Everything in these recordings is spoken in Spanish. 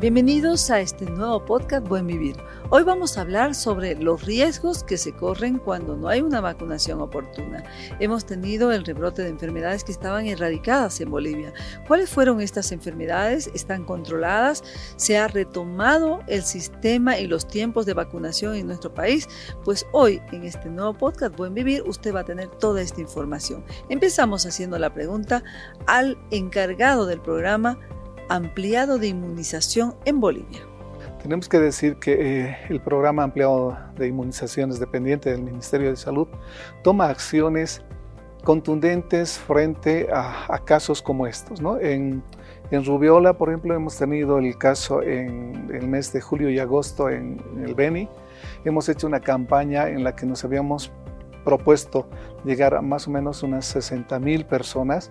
Bienvenidos a este nuevo podcast Buen Vivir. Hoy vamos a hablar sobre los riesgos que se corren cuando no hay una vacunación oportuna. Hemos tenido el rebrote de enfermedades que estaban erradicadas en Bolivia. ¿Cuáles fueron estas enfermedades? ¿Están controladas? ¿Se ha retomado el sistema y los tiempos de vacunación en nuestro país? Pues hoy en este nuevo podcast Buen Vivir usted va a tener toda esta información. Empezamos haciendo la pregunta al encargado del programa ampliado de inmunización en Bolivia. Tenemos que decir que eh, el programa ampliado de inmunizaciones dependiente del Ministerio de Salud toma acciones contundentes frente a, casos como estos. ¿no? En, en, Rubiola, por ejemplo, hemos tenido el caso en el mes de julio y agosto en, en el Beni. Hemos hecho una campaña en la que nos habíamos propuesto llegar a más o menos unas 60 mil personas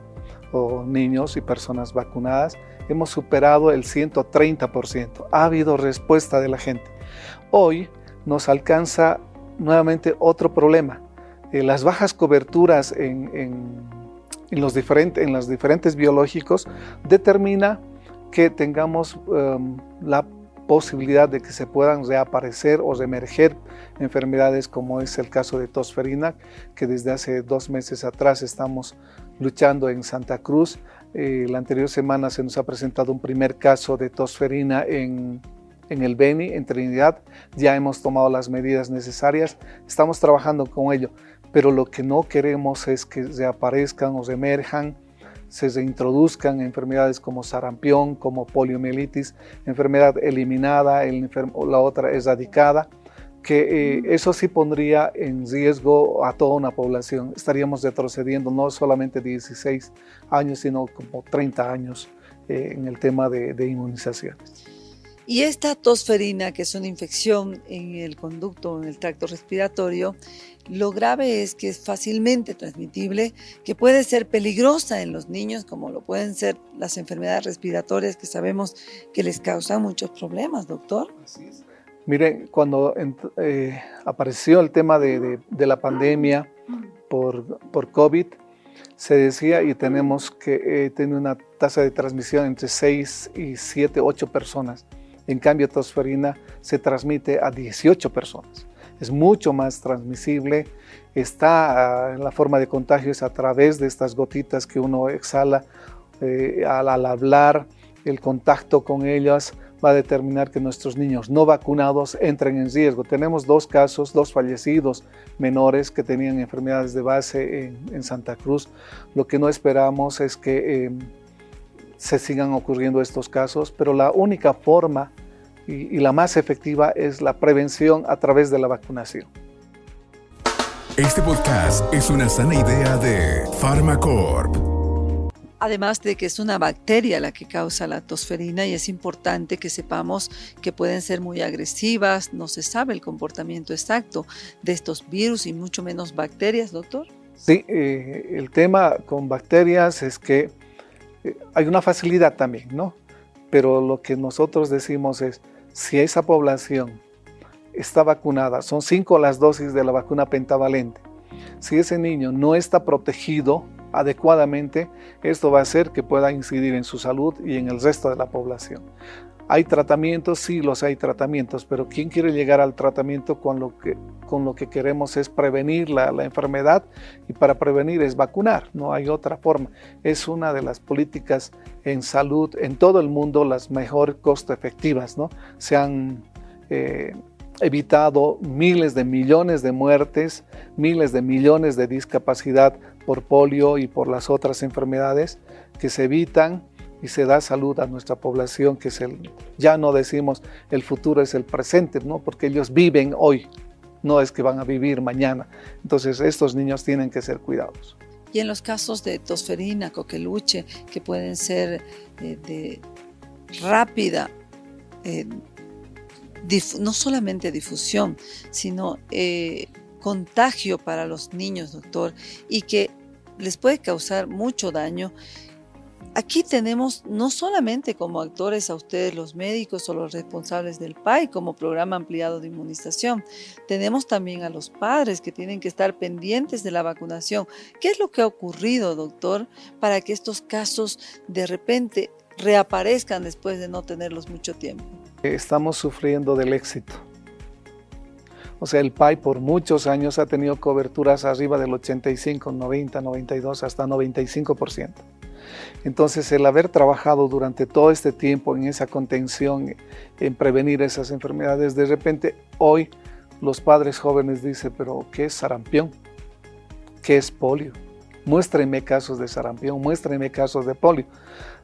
o niños y personas vacunadas hemos superado el 130%. Ha habido respuesta de la gente. Hoy nos alcanza nuevamente otro problema. Eh, las bajas coberturas en, los diferentes, en los diferentes biológicos determina que tengamos um, la posibilidad de que se puedan reaparecer o reemerger enfermedades como es el caso de tosferina, que desde hace dos meses atrás estamos luchando en Santa Cruz. Eh, la anterior semana se nos ha presentado un primer caso de tosferina en, el Beni, en Trinidad. Ya hemos tomado las medidas necesarias, estamos trabajando con ello, pero lo que no queremos es que reaparezcan o emerjan, se reintroduzcan enfermedades como sarampión, como poliomielitis, enfermedad eliminada, el la otra erradicada que eh, eso sí pondría en riesgo a toda una población. Estaríamos retrocediendo no solamente 16 años, sino como 30 años eh, en el tema de, de inmunizaciones. Y esta tosferina, que es una infección en el conducto, en el tracto respiratorio, lo grave es que es fácilmente transmitible, que puede ser peligrosa en los niños, como lo pueden ser las enfermedades respiratorias que sabemos que les causan muchos problemas, doctor. Así es. Miren, cuando eh, apareció el tema de, la pandemia por, COVID, se decía y tenemos que eh, tener una tasa de transmisión entre 6 y 7, 8 personas. En cambio, tosferina se transmite a 18 personas. Es mucho más transmisible. Está ah, en la forma de contagio es a través de estas gotitas que uno exhala eh, al hablar, el contacto con ellas va a determinar que nuestros niños no vacunados entren en riesgo. Tenemos dos casos, dos fallecidos menores que tenían enfermedades de base en, Santa Cruz. Lo que no esperamos es que em, se sigan ocurriendo estos casos, pero la única forma y, y la más efectiva es la prevención a través de la vacunación. Este podcast es una sana idea de Pharmacorp. Además de que es una bacteria la que causa la tosferina y es importante que sepamos que pueden ser muy agresivas, no se sabe el comportamiento exacto de estos virus y mucho menos bacterias, doctor. Sí, eh, el tema con bacterias es que eh, hay una facilidad también, ¿no? Pero lo que nosotros decimos es, si esa población está vacunada, son cinco las dosis de la vacuna pentavalente, si ese niño no está protegido, adecuadamente, esto va a hacer que pueda incidir en su salud y en el resto de la población. ¿Hay tratamientos? Sí, los hay tratamientos, pero ¿quién quiere llegar al tratamiento con lo que, con lo que queremos es prevenir la, enfermedad? Y para prevenir es vacunar, no hay otra forma. Es una de las políticas en salud en todo el mundo las mejor costo efectivas, ¿no? Se han eh, evitado miles de millones de muertes, miles de millones de discapacidad por polio y por las otras enfermedades que se evitan y se da salud a nuestra población, que es el, ya no decimos el futuro es el presente, ¿no? porque ellos viven hoy, no es que van a vivir mañana. Entonces estos niños tienen que ser cuidados. Y en los casos de tosferina, coqueluche, que pueden ser eh, de rápida eh, no solamente difusión, sino eh, contagio para los niños, doctor, y que les puede causar mucho daño. Aquí tenemos no solamente como actores a ustedes los médicos o los responsables del PAI como programa ampliado de inmunización, tenemos también a los padres que tienen que estar pendientes de la vacunación. ¿Qué es lo que ha ocurrido, doctor, para que estos casos de repente reaparezcan después de no tenerlos mucho tiempo? Estamos sufriendo del éxito. O sea, el PAI por muchos años ha tenido coberturas arriba del 85, 90, 92, hasta 95%. Entonces, el haber trabajado durante todo este tiempo en esa contención, en prevenir esas enfermedades, de repente hoy los padres jóvenes dicen, pero ¿qué es sarampión? ¿Qué es polio? Muéstrenme casos de sarampión, muéstrenme casos de polio.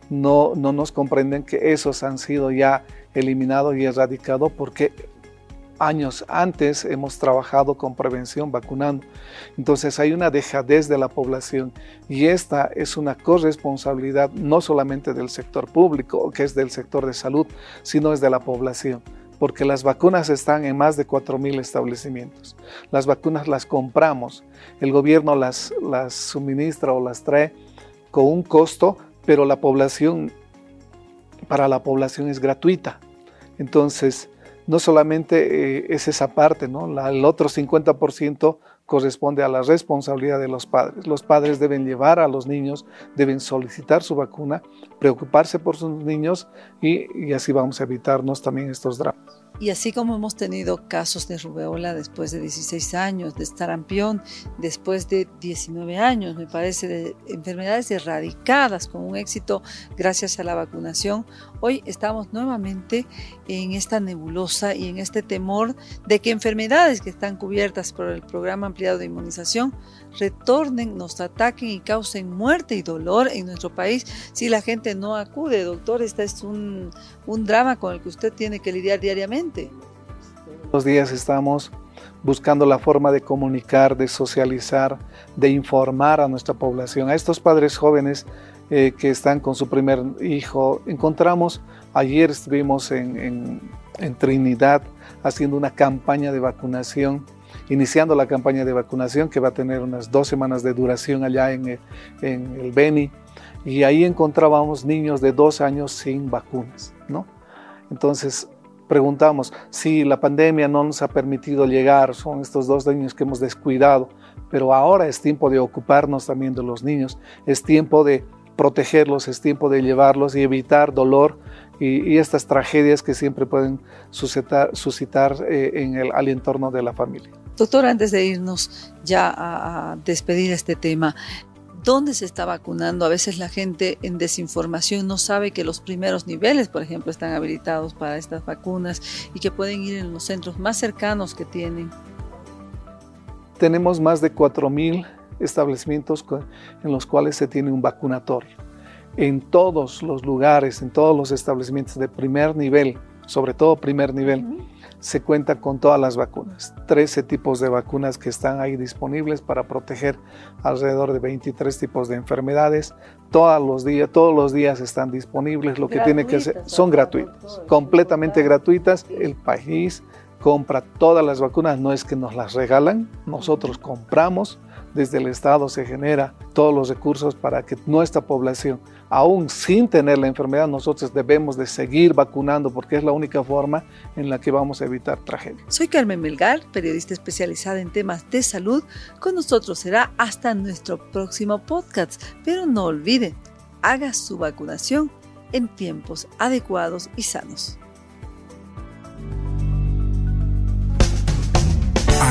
No, no nos comprenden que esos han sido ya eliminados y erradicados porque años antes hemos trabajado con prevención vacunando. Entonces hay una dejadez de la población y esta es una corresponsabilidad no solamente del sector público, que es del sector de salud, sino es de la población. Porque las vacunas están en más de 4.000 establecimientos. Las vacunas las compramos, el gobierno las, las suministra o las trae con un costo, pero la población, para la población es gratuita. Entonces, no solamente eh, es esa parte, ¿no? el otro 50% corresponde a la responsabilidad de los padres. Los padres deben llevar a los niños, deben solicitar su vacuna, preocuparse por sus niños y así vamos a evitarnos también estos dramas. Y así como hemos tenido casos de rubeola después de 16 años, de estarampión después de 19 años, me parece, de enfermedades erradicadas con un éxito gracias a la vacunación, hoy estamos nuevamente en esta nebulosa y en este temor de que enfermedades que están cubiertas por el programa ampliado de inmunización retornen, nos ataquen y causen muerte y dolor en nuestro país si la gente no acude. Doctor, este es un, un drama con el que usted tiene que lidiar diariamente. Los días estamos buscando la forma de comunicar, de socializar, de informar a nuestra población, a estos padres jóvenes eh, que están con su primer hijo. Encontramos, ayer estuvimos en, Trinidad haciendo una campaña de vacunación iniciando la campaña de vacunación que va a tener unas dos semanas de duración allá en, eh, en el Beni. Y ahí encontrábamos niños de dos años sin vacunas, ¿no? Entonces preguntamos si la pandemia no nos ha permitido llegar, son estos dos niños que hemos descuidado, pero ahora es tiempo de ocuparnos también de los niños, es tiempo de protegerlos, es tiempo de llevarlos y evitar dolor y, estas tragedias que siempre pueden suscitar, suscitar eh, en el, al entorno de la familia. Doctor, antes de irnos ya a, a despedir este tema, ¿dónde se está vacunando? A veces la gente en desinformación no sabe que los primeros niveles, por ejemplo, están habilitados para estas vacunas y que pueden ir en los centros más cercanos que tienen. Tenemos más de 4.000 establecimientos en los cuales se tiene un vacunatorio. En todos los lugares, en todos los establecimientos de primer nivel, sobre todo primer nivel, se cuenta con todas las vacunas, 13 tipos de vacunas que están ahí disponibles para proteger alrededor de 23 tipos de enfermedades. Todos los días, todos los días están disponibles, lo que tiene que hacer son gratuitas, completamente gratuitas. El país compra todas las vacunas, no es que nos las regalan, nosotros compramos, desde el Estado se genera todos los recursos para que nuestra población aún sin tener la enfermedad, nosotros debemos de seguir vacunando porque es la única forma en la que vamos a evitar tragedias. Soy Carmen Melgar, periodista especializada en temas de salud. Con nosotros será hasta nuestro próximo podcast. Pero no olviden, haga su vacunación en tiempos adecuados y sanos.